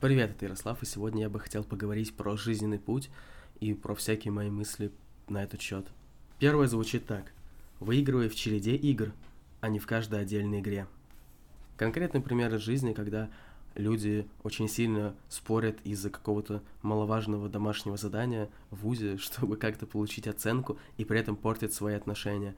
Привет, это Ярослав, и сегодня я бы хотел поговорить про жизненный путь и про всякие мои мысли на этот счет. Первое звучит так. Выигрывай в череде игр, а не в каждой отдельной игре. Конкретный пример из жизни, когда люди очень сильно спорят из-за какого-то маловажного домашнего задания в ВУЗе, чтобы как-то получить оценку и при этом портят свои отношения.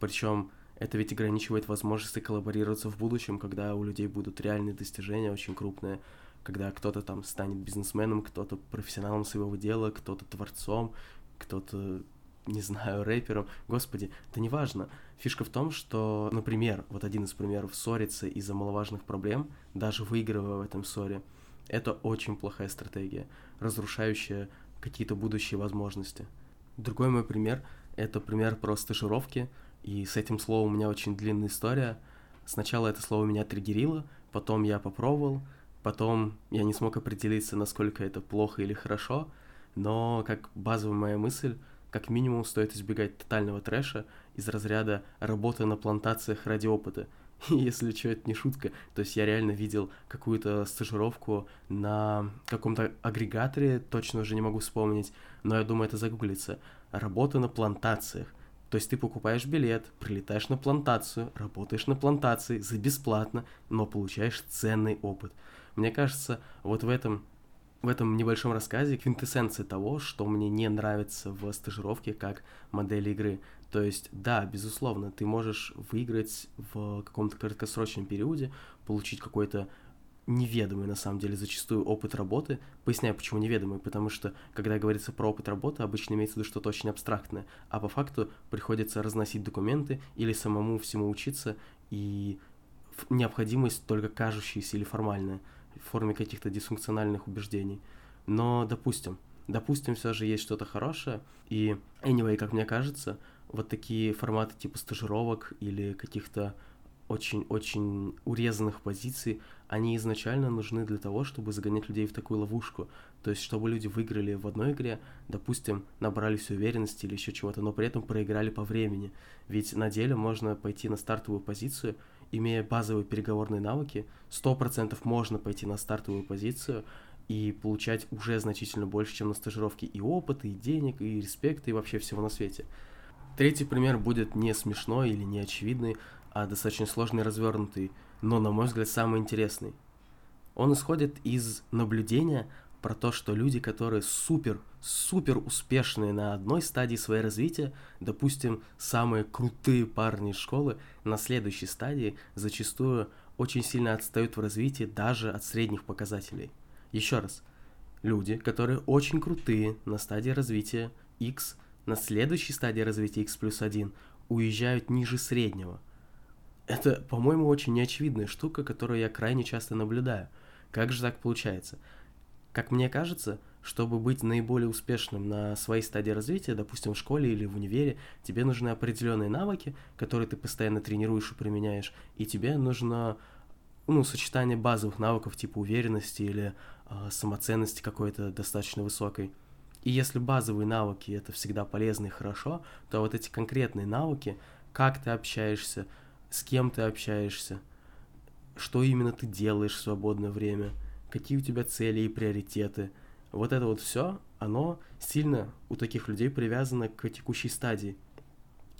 Причем это ведь ограничивает возможности коллаборироваться в будущем, когда у людей будут реальные достижения очень крупные когда кто-то там станет бизнесменом, кто-то профессионалом своего дела, кто-то творцом, кто-то, не знаю, рэпером. Господи, это не важно. Фишка в том, что, например, вот один из примеров, ссориться из-за маловажных проблем, даже выигрывая в этом ссоре, это очень плохая стратегия, разрушающая какие-то будущие возможности. Другой мой пример — это пример про стажировки, и с этим словом у меня очень длинная история. Сначала это слово меня триггерило, потом я попробовал, Потом я не смог определиться, насколько это плохо или хорошо, но как базовая моя мысль, как минимум стоит избегать тотального трэша из разряда работы на плантациях ради опыта. Если что, это не шутка, то есть я реально видел какую-то стажировку на каком-то агрегаторе, точно уже не могу вспомнить, но я думаю, это загуглится. Работа на плантациях. То есть ты покупаешь билет, прилетаешь на плантацию, работаешь на плантации за бесплатно, но получаешь ценный опыт. Мне кажется, вот в этом в этом небольшом рассказе квинтэссенция того, что мне не нравится в стажировке как модель игры. То есть, да, безусловно, ты можешь выиграть в каком-то краткосрочном периоде, получить какой-то неведомый, на самом деле, зачастую опыт работы. Поясняю, почему неведомый, потому что, когда говорится про опыт работы, обычно имеется в виду что-то очень абстрактное, а по факту приходится разносить документы или самому всему учиться, и необходимость только кажущаяся или формальная в форме каких-то дисфункциональных убеждений. Но, допустим, допустим, все же есть что-то хорошее, и, anyway, как мне кажется, вот такие форматы типа стажировок или каких-то очень-очень урезанных позиций, они изначально нужны для того, чтобы загонять людей в такую ловушку. То есть, чтобы люди выиграли в одной игре, допустим, набрались уверенности или еще чего-то, но при этом проиграли по времени. Ведь на деле можно пойти на стартовую позицию имея базовые переговорные навыки, 100% можно пойти на стартовую позицию и получать уже значительно больше, чем на стажировке и опыта, и денег, и респекта, и вообще всего на свете. Третий пример будет не смешной или не очевидный, а достаточно сложный развернутый, но, на мой взгляд, самый интересный. Он исходит из наблюдения про то, что люди, которые супер, супер успешные на одной стадии своего развития, допустим, самые крутые парни из школы, на следующей стадии зачастую очень сильно отстают в развитии даже от средних показателей. Еще раз, люди, которые очень крутые на стадии развития X, на следующей стадии развития X плюс 1, уезжают ниже среднего. Это, по-моему, очень неочевидная штука, которую я крайне часто наблюдаю. Как же так получается? Как мне кажется, чтобы быть наиболее успешным на своей стадии развития, допустим, в школе или в универе, тебе нужны определенные навыки, которые ты постоянно тренируешь и применяешь, и тебе нужно ну, сочетание базовых навыков типа уверенности или э, самоценности какой-то достаточно высокой. И если базовые навыки это всегда полезно и хорошо, то вот эти конкретные навыки, как ты общаешься, с кем ты общаешься, что именно ты делаешь в свободное время – какие у тебя цели и приоритеты. Вот это вот все, оно сильно у таких людей привязано к текущей стадии.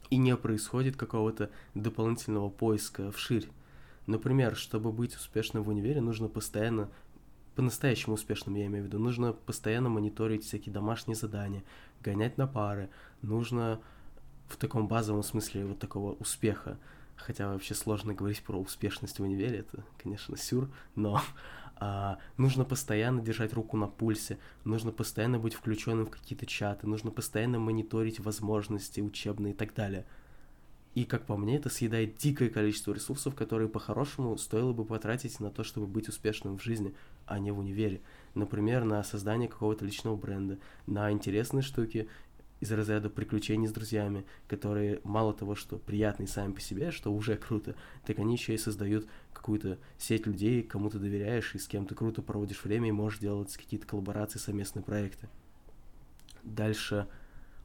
И не происходит какого-то дополнительного поиска вширь. Например, чтобы быть успешным в универе, нужно постоянно, по-настоящему успешным я имею в виду, нужно постоянно мониторить всякие домашние задания, гонять на пары, нужно в таком базовом смысле вот такого успеха. Хотя вообще сложно говорить про успешность в универе, это, конечно, сюр, но а, нужно постоянно держать руку на пульсе, нужно постоянно быть включенным в какие-то чаты, нужно постоянно мониторить возможности учебные и так далее. И, как по мне, это съедает дикое количество ресурсов, которые по-хорошему стоило бы потратить на то, чтобы быть успешным в жизни, а не в универе. Например, на создание какого-то личного бренда, на интересные штуки из разряда приключений с друзьями, которые мало того, что приятные сами по себе, что уже круто, так они еще и создают какую-то сеть людей, кому ты доверяешь и с кем ты круто проводишь время и можешь делать какие-то коллаборации, совместные проекты. Дальше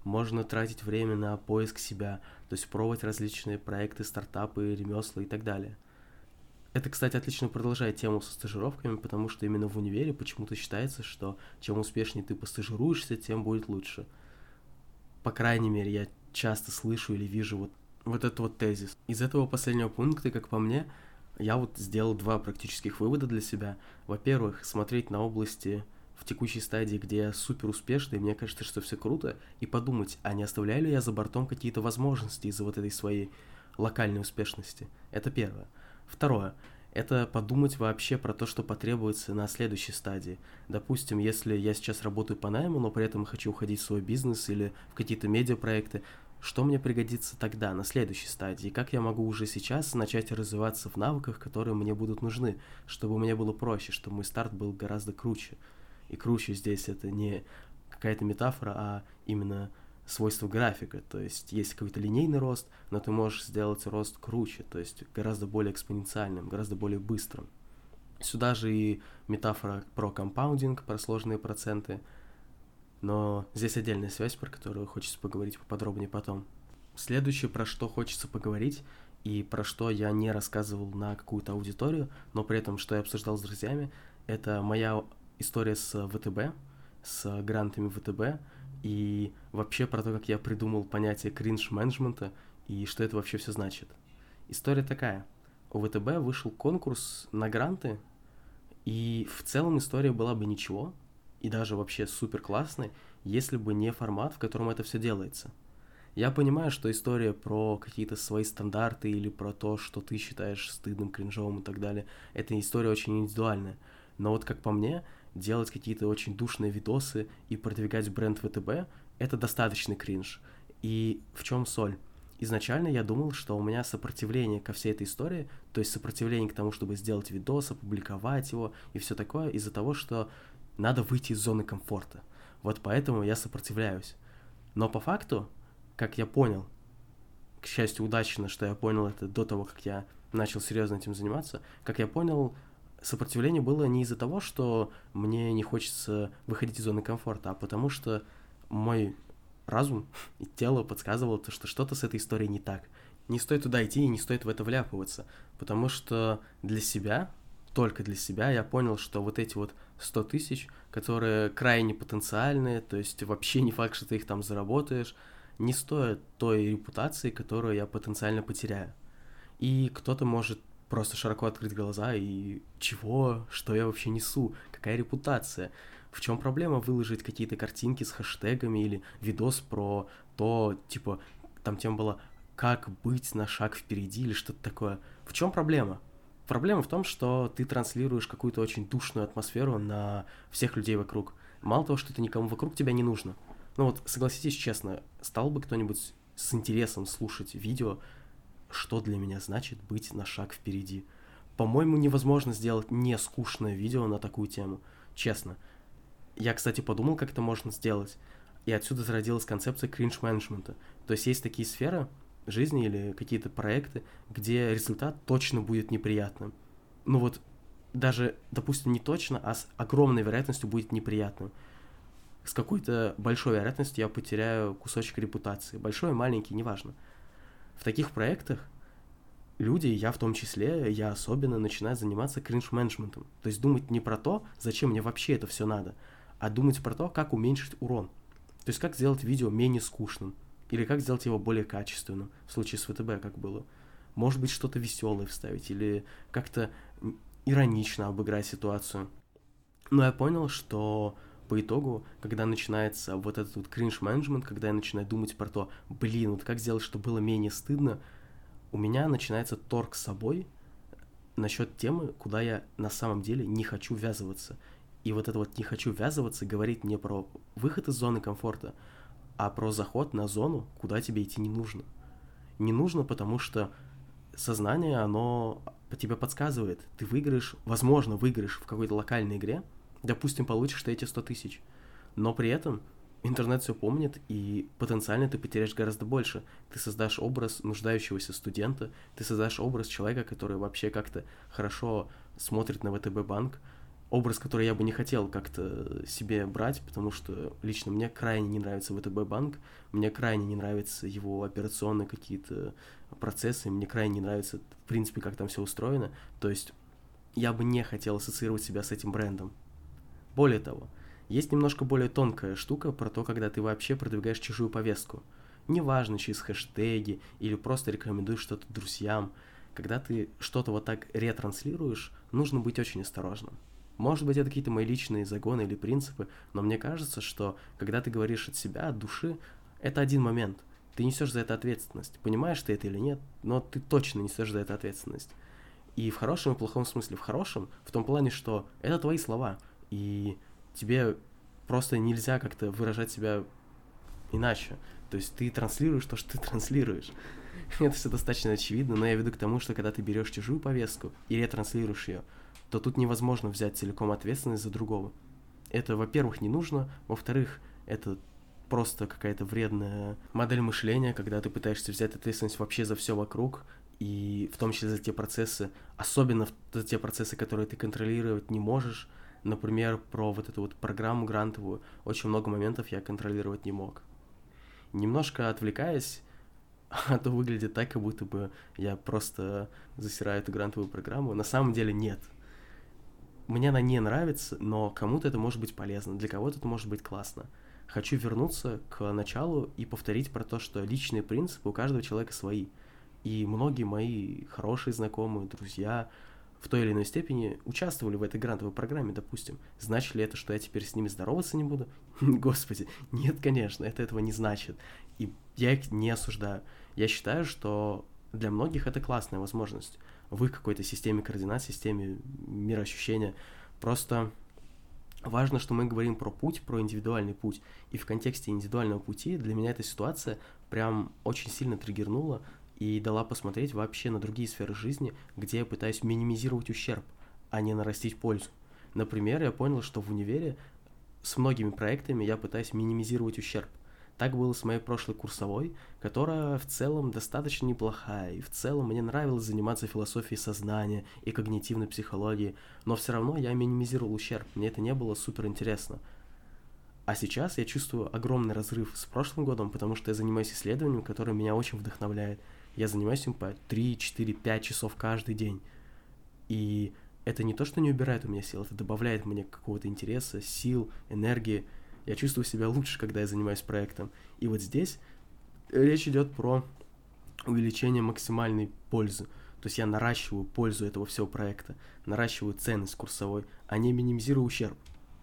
можно тратить время на поиск себя, то есть пробовать различные проекты, стартапы, ремесла и так далее. Это, кстати, отлично продолжает тему со стажировками, потому что именно в универе почему-то считается, что чем успешнее ты постажируешься, тем будет лучше. По крайней мере, я часто слышу или вижу вот, вот этот вот тезис. Из этого последнего пункта, как по мне, я вот сделал два практических вывода для себя. Во-первых, смотреть на области в текущей стадии, где я супер успешный, мне кажется, что все круто, и подумать, а не оставляю ли я за бортом какие-то возможности из-за вот этой своей локальной успешности. Это первое. Второе. Это подумать вообще про то, что потребуется на следующей стадии. Допустим, если я сейчас работаю по найму, но при этом хочу уходить в свой бизнес или в какие-то медиапроекты, что мне пригодится тогда, на следующей стадии, как я могу уже сейчас начать развиваться в навыках, которые мне будут нужны, чтобы мне было проще, чтобы мой старт был гораздо круче. И круче здесь это не какая-то метафора, а именно свойства графика, то есть есть какой-то линейный рост, но ты можешь сделать рост круче, то есть гораздо более экспоненциальным, гораздо более быстрым. Сюда же и метафора про компаундинг, про сложные проценты, но здесь отдельная связь, про которую хочется поговорить поподробнее потом. Следующее, про что хочется поговорить, и про что я не рассказывал на какую-то аудиторию, но при этом, что я обсуждал с друзьями, это моя история с ВТБ, с грантами ВТБ, и вообще про то, как я придумал понятие кринж-менеджмента и что это вообще все значит. История такая. У ВТБ вышел конкурс на гранты, и в целом история была бы ничего, и даже вообще супер классной, если бы не формат, в котором это все делается. Я понимаю, что история про какие-то свои стандарты или про то, что ты считаешь стыдным, кринжовым и так далее, это история очень индивидуальная. Но вот как по мне, делать какие-то очень душные видосы и продвигать бренд ВТБ, это достаточный кринж. И в чем соль? Изначально я думал, что у меня сопротивление ко всей этой истории, то есть сопротивление к тому, чтобы сделать видос, опубликовать его и все такое, из-за того, что надо выйти из зоны комфорта. Вот поэтому я сопротивляюсь. Но по факту, как я понял, к счастью, удачно, что я понял это до того, как я начал серьезно этим заниматься, как я понял, сопротивление было не из-за того, что мне не хочется выходить из зоны комфорта, а потому что мой разум и тело подсказывало, что что-то с этой историей не так. Не стоит туда идти и не стоит в это вляпываться, потому что для себя, только для себя, я понял, что вот эти вот 100 тысяч, которые крайне потенциальные, то есть вообще не факт, что ты их там заработаешь, не стоят той репутации, которую я потенциально потеряю. И кто-то может просто широко открыть глаза и чего, что я вообще несу, какая репутация. В чем проблема выложить какие-то картинки с хэштегами или видос про то, типа, там тем было как быть на шаг впереди или что-то такое. В чем проблема? Проблема в том, что ты транслируешь какую-то очень душную атмосферу на всех людей вокруг. Мало того, что это никому вокруг тебя не нужно. Ну вот, согласитесь честно, стал бы кто-нибудь с интересом слушать видео что для меня значит быть на шаг впереди. По-моему, невозможно сделать не скучное видео на такую тему, честно. Я, кстати, подумал, как это можно сделать, и отсюда зародилась концепция кринж-менеджмента. То есть есть такие сферы жизни или какие-то проекты, где результат точно будет неприятным. Ну вот, даже, допустим, не точно, а с огромной вероятностью будет неприятным. С какой-то большой вероятностью я потеряю кусочек репутации. Большой, маленький, неважно в таких проектах люди, я в том числе, я особенно начинаю заниматься кринж-менеджментом. То есть думать не про то, зачем мне вообще это все надо, а думать про то, как уменьшить урон. То есть как сделать видео менее скучным, или как сделать его более качественным, в случае с ВТБ, как было. Может быть, что-то веселое вставить, или как-то иронично обыграть ситуацию. Но я понял, что по итогу, когда начинается вот этот вот кринж-менеджмент, когда я начинаю думать про то, блин, вот как сделать, чтобы было менее стыдно, у меня начинается торг с собой насчет темы, куда я на самом деле не хочу ввязываться. И вот это вот не хочу ввязываться говорит не про выход из зоны комфорта, а про заход на зону, куда тебе идти не нужно. Не нужно, потому что сознание, оно тебе подсказывает. Ты выиграешь, возможно, выиграешь в какой-то локальной игре – допустим, получишь ты эти 100 тысяч. Но при этом интернет все помнит, и потенциально ты потеряешь гораздо больше. Ты создашь образ нуждающегося студента, ты создашь образ человека, который вообще как-то хорошо смотрит на ВТБ банк, образ, который я бы не хотел как-то себе брать, потому что лично мне крайне не нравится ВТБ банк, мне крайне не нравятся его операционные какие-то процессы, мне крайне не нравится, в принципе, как там все устроено. То есть я бы не хотел ассоциировать себя с этим брендом. Более того, есть немножко более тонкая штука про то, когда ты вообще продвигаешь чужую повестку. Неважно, через хэштеги или просто рекомендуешь что-то друзьям. Когда ты что-то вот так ретранслируешь, нужно быть очень осторожным. Может быть, это какие-то мои личные загоны или принципы, но мне кажется, что когда ты говоришь от себя, от души, это один момент. Ты несешь за это ответственность. Понимаешь ты это или нет, но ты точно несешь за это ответственность. И в хорошем и плохом смысле. В хорошем, в том плане, что это твои слова, и тебе просто нельзя как-то выражать себя иначе. То есть ты транслируешь то, что ты транслируешь. Это все достаточно очевидно, но я веду к тому, что когда ты берешь чужую повестку и ретранслируешь ее, то тут невозможно взять целиком ответственность за другого. Это, во-первых, не нужно, во-вторых, это просто какая-то вредная модель мышления, когда ты пытаешься взять ответственность вообще за все вокруг, и в том числе за те процессы, особенно за те процессы, которые ты контролировать не можешь. Например, про вот эту вот программу грантовую, очень много моментов я контролировать не мог. Немножко отвлекаясь, а то выглядит так, как будто бы я просто засираю эту грантовую программу. На самом деле нет – мне она не нравится, но кому-то это может быть полезно, для кого-то это может быть классно. Хочу вернуться к началу и повторить про то, что личные принципы у каждого человека свои. И многие мои хорошие знакомые, друзья в той или иной степени участвовали в этой грантовой программе, допустим. Значит ли это, что я теперь с ними здороваться не буду? Господи, нет, конечно, это этого не значит. И я их не осуждаю. Я считаю, что для многих это классная возможность в их какой-то системе координат, системе мироощущения. Просто важно, что мы говорим про путь, про индивидуальный путь. И в контексте индивидуального пути для меня эта ситуация прям очень сильно триггернула и дала посмотреть вообще на другие сферы жизни, где я пытаюсь минимизировать ущерб, а не нарастить пользу. Например, я понял, что в универе с многими проектами я пытаюсь минимизировать ущерб. Так было с моей прошлой курсовой, которая в целом достаточно неплохая, и в целом мне нравилось заниматься философией сознания и когнитивной психологией, но все равно я минимизировал ущерб, мне это не было супер интересно. А сейчас я чувствую огромный разрыв с прошлым годом, потому что я занимаюсь исследованием, которое меня очень вдохновляет. Я занимаюсь им по 3, 4, 5 часов каждый день. И это не то, что не убирает у меня сил, это добавляет мне какого-то интереса, сил, энергии – я чувствую себя лучше, когда я занимаюсь проектом. И вот здесь речь идет про увеличение максимальной пользы. То есть я наращиваю пользу этого всего проекта, наращиваю ценность курсовой, а не минимизирую ущерб.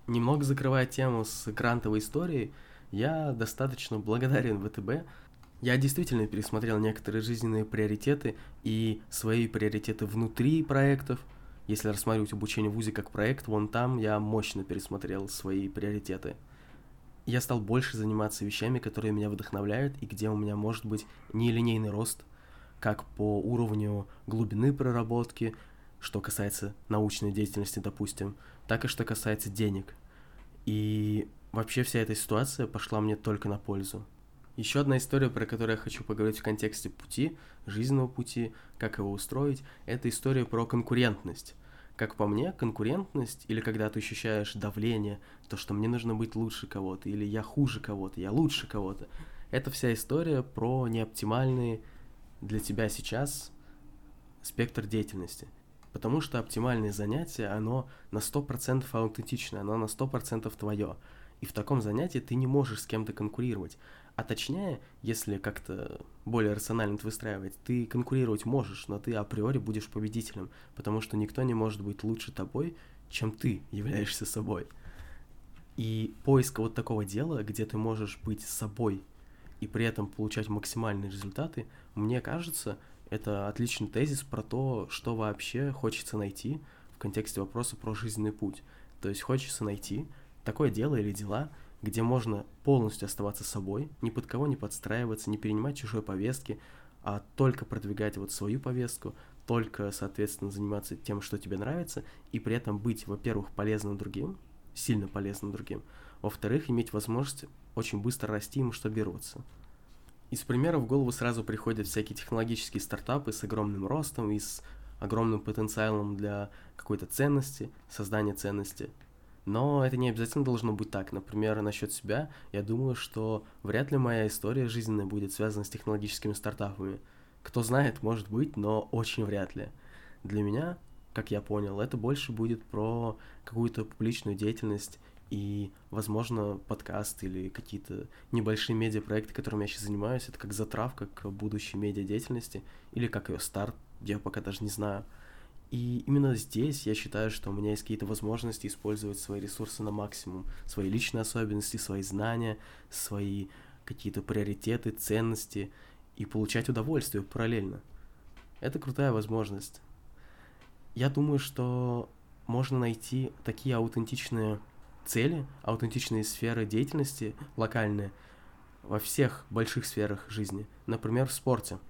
Немного закрывая тему с грантовой историей, я достаточно благодарен ВТБ. Я действительно пересмотрел некоторые жизненные приоритеты и свои приоритеты внутри проектов. Если рассматривать обучение в ВУЗе как проект, вон там я мощно пересмотрел свои приоритеты я стал больше заниматься вещами, которые меня вдохновляют и где у меня может быть нелинейный рост, как по уровню глубины проработки, что касается научной деятельности, допустим, так и что касается денег. И вообще вся эта ситуация пошла мне только на пользу. Еще одна история, про которую я хочу поговорить в контексте пути, жизненного пути, как его устроить, это история про конкурентность. Как по мне, конкурентность или когда ты ощущаешь давление, то, что мне нужно быть лучше кого-то, или я хуже кого-то, я лучше кого-то, это вся история про неоптимальный для тебя сейчас спектр деятельности. Потому что оптимальное занятие, оно на 100% аутентичное, оно на 100% твое. И в таком занятии ты не можешь с кем-то конкурировать. А точнее, если как-то более рационально это выстраивать, ты конкурировать можешь, но ты априори будешь победителем, потому что никто не может быть лучше тобой, чем ты являешься собой. И поиск вот такого дела, где ты можешь быть собой и при этом получать максимальные результаты, мне кажется, это отличный тезис про то, что вообще хочется найти в контексте вопроса про жизненный путь. То есть хочется найти такое дело или дела, где можно полностью оставаться собой, ни под кого не подстраиваться, не перенимать чужой повестки, а только продвигать вот свою повестку, только, соответственно, заниматься тем, что тебе нравится, и при этом быть, во-первых, полезным другим, сильно полезным другим, во-вторых, иметь возможность очень быстро расти и масштабироваться. Из примеров в голову сразу приходят всякие технологические стартапы с огромным ростом и с огромным потенциалом для какой-то ценности, создания ценности. Но это не обязательно должно быть так. Например, насчет себя, я думаю, что вряд ли моя история жизненная будет связана с технологическими стартапами. Кто знает, может быть, но очень вряд ли. Для меня, как я понял, это больше будет про какую-то публичную деятельность и, возможно, подкаст или какие-то небольшие медиапроекты, которыми я сейчас занимаюсь, это как затравка к будущей медиадеятельности или как ее старт, я пока даже не знаю. И именно здесь я считаю, что у меня есть какие-то возможности использовать свои ресурсы на максимум, свои личные особенности, свои знания, свои какие-то приоритеты, ценности и получать удовольствие параллельно. Это крутая возможность. Я думаю, что можно найти такие аутентичные цели, аутентичные сферы деятельности локальные во всех больших сферах жизни. Например, в спорте.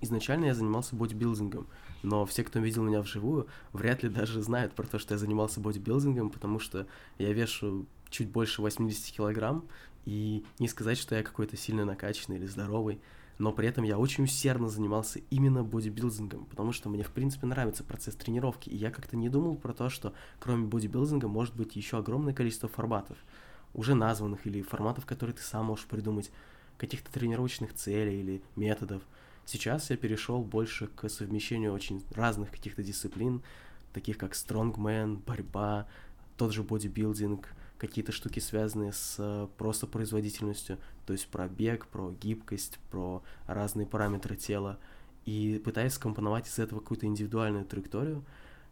Изначально я занимался бодибилдингом, но все, кто видел меня вживую, вряд ли даже знают про то, что я занимался бодибилдингом, потому что я вешу чуть больше 80 килограмм, и не сказать, что я какой-то сильно накачанный или здоровый, но при этом я очень усердно занимался именно бодибилдингом, потому что мне, в принципе, нравится процесс тренировки, и я как-то не думал про то, что кроме бодибилдинга может быть еще огромное количество форматов, уже названных, или форматов, которые ты сам можешь придумать, каких-то тренировочных целей или методов – Сейчас я перешел больше к совмещению очень разных каких-то дисциплин, таких как стронгмен, борьба, тот же бодибилдинг, какие-то штуки, связанные с э, просто производительностью, то есть про бег, про гибкость, про разные параметры тела, и пытаюсь скомпоновать из этого какую-то индивидуальную траекторию,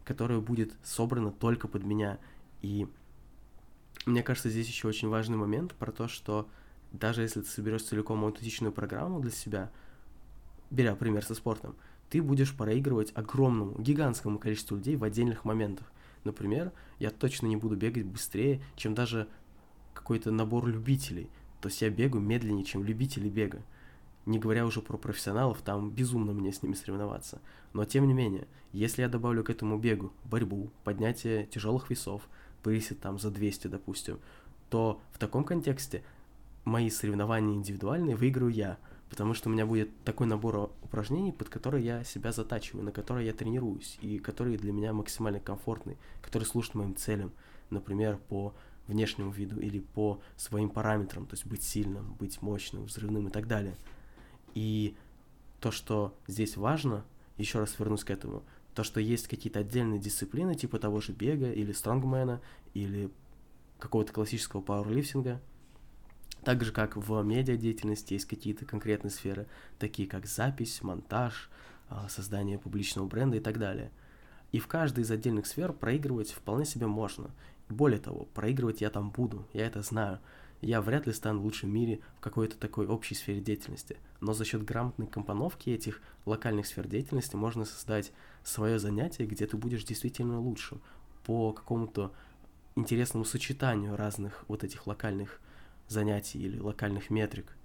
которая будет собрана только под меня. И мне кажется, здесь еще очень важный момент про то, что даже если ты соберешь целиком аутентичную программу для себя – беря пример со спортом, ты будешь проигрывать огромному, гигантскому количеству людей в отдельных моментах. Например, я точно не буду бегать быстрее, чем даже какой-то набор любителей. То есть я бегаю медленнее, чем любители бега. Не говоря уже про профессионалов, там безумно мне с ними соревноваться. Но тем не менее, если я добавлю к этому бегу борьбу, поднятие тяжелых весов, присед там за 200, допустим, то в таком контексте мои соревнования индивидуальные выиграю я – потому что у меня будет такой набор упражнений, под которые я себя затачиваю, на которые я тренируюсь, и которые для меня максимально комфортны, которые служат моим целям, например, по внешнему виду или по своим параметрам, то есть быть сильным, быть мощным, взрывным и так далее. И то, что здесь важно, еще раз вернусь к этому, то, что есть какие-то отдельные дисциплины, типа того же бега или стронгмена, или какого-то классического пауэрлифтинга – так же, как в медиадеятельности есть какие-то конкретные сферы, такие как запись, монтаж, а, создание публичного бренда и так далее. И в каждой из отдельных сфер проигрывать вполне себе можно. Более того, проигрывать я там буду, я это знаю. Я вряд ли стану лучшим в мире в какой-то такой общей сфере деятельности. Но за счет грамотной компоновки этих локальных сфер деятельности можно создать свое занятие, где ты будешь действительно лучшим по какому-то интересному сочетанию разных вот этих локальных занятий или локальных метрик.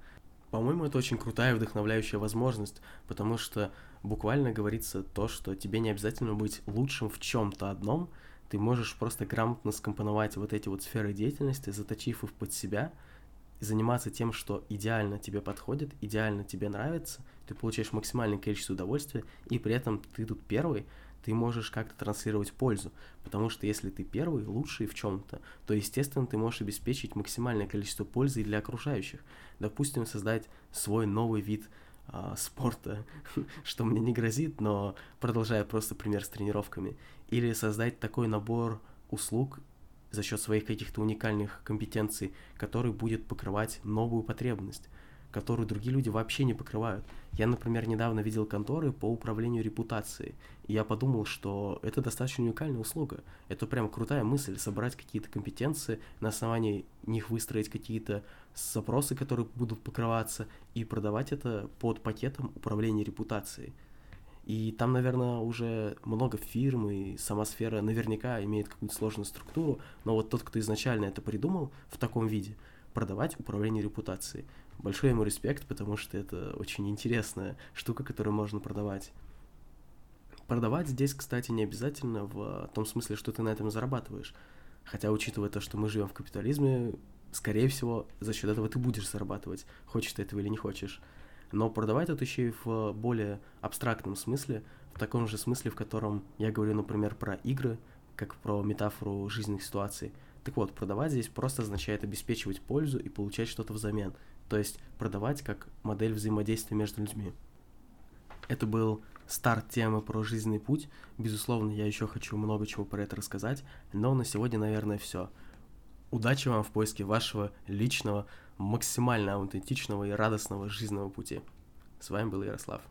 По-моему, это очень крутая и вдохновляющая возможность, потому что буквально говорится то, что тебе не обязательно быть лучшим в чем-то одном, ты можешь просто грамотно скомпоновать вот эти вот сферы деятельности, заточив их под себя, и заниматься тем, что идеально тебе подходит, идеально тебе нравится, ты получаешь максимальное количество удовольствия, и при этом ты тут первый, ты можешь как-то транслировать пользу. Потому что если ты первый, лучший в чем-то, то, естественно, ты можешь обеспечить максимальное количество пользы для окружающих. Допустим, создать свой новый вид а, спорта, что мне не грозит, но продолжая просто пример с тренировками. Или создать такой набор услуг за счет своих каких-то уникальных компетенций, который будет покрывать новую потребность которую другие люди вообще не покрывают. Я, например, недавно видел конторы по управлению репутацией, и я подумал, что это достаточно уникальная услуга. Это прям крутая мысль, собрать какие-то компетенции, на основании них выстроить какие-то запросы, которые будут покрываться, и продавать это под пакетом управления репутацией. И там, наверное, уже много фирм, и сама сфера наверняка имеет какую-то сложную структуру, но вот тот, кто изначально это придумал в таком виде, продавать управление репутацией – большой ему респект, потому что это очень интересная штука, которую можно продавать. Продавать здесь, кстати, не обязательно в том смысле, что ты на этом зарабатываешь. Хотя, учитывая то, что мы живем в капитализме, скорее всего, за счет этого ты будешь зарабатывать, хочешь ты этого или не хочешь. Но продавать тут еще и в более абстрактном смысле, в таком же смысле, в котором я говорю, например, про игры, как про метафору жизненных ситуаций. Так вот, продавать здесь просто означает обеспечивать пользу и получать что-то взамен, то есть продавать как модель взаимодействия между людьми. Это был старт темы про жизненный путь. Безусловно, я еще хочу много чего про это рассказать, но на сегодня, наверное, все. Удачи вам в поиске вашего личного, максимально аутентичного и радостного жизненного пути. С вами был Ярослав.